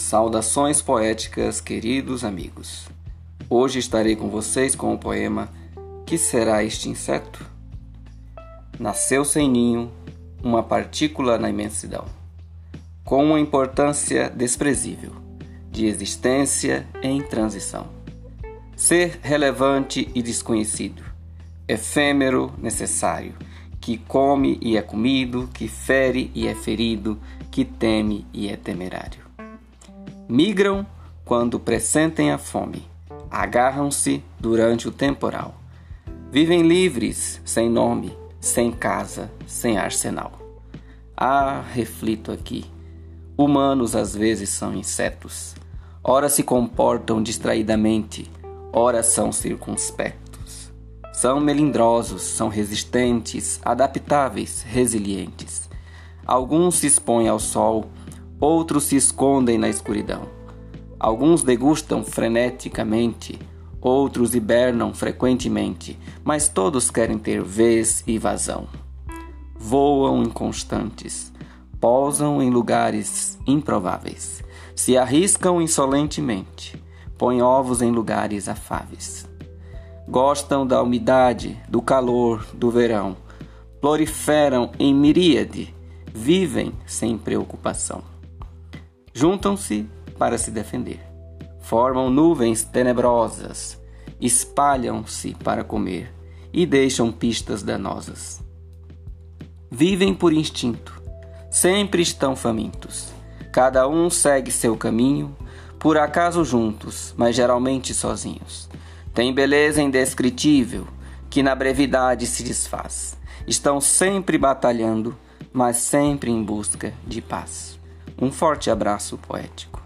Saudações poéticas, queridos amigos. Hoje estarei com vocês com o poema Que será este inseto? Nasceu sem ninho, uma partícula na imensidão, com uma importância desprezível, de existência em transição. Ser relevante e desconhecido, efêmero, necessário, que come e é comido, que fere e é ferido, que teme e é temerário. Migram quando pressentem a fome, agarram-se durante o temporal. Vivem livres, sem nome, sem casa, sem arsenal. Ah, reflito aqui. Humanos às vezes são insetos. Ora se comportam distraidamente, ora são circunspectos. São melindrosos, são resistentes, adaptáveis, resilientes. Alguns se expõem ao sol, outros se escondem na escuridão. Alguns degustam freneticamente, outros hibernam frequentemente, mas todos querem ter vez e vazão. Voam inconstantes, pousam em lugares improváveis, se arriscam insolentemente, põem ovos em lugares afáveis. Gostam da umidade, do calor, do verão, proliferam em miríade, vivem sem preocupação. Juntam-se para se defender. Formam nuvens tenebrosas, espalham-se para comer e deixam pistas danosas. Vivem por instinto, sempre estão famintos. Cada um segue seu caminho, por acaso juntos, mas geralmente sozinhos. Tem beleza indescritível, que na brevidade se desfaz. Estão sempre batalhando, mas sempre em busca de paz. Um forte abraço poético.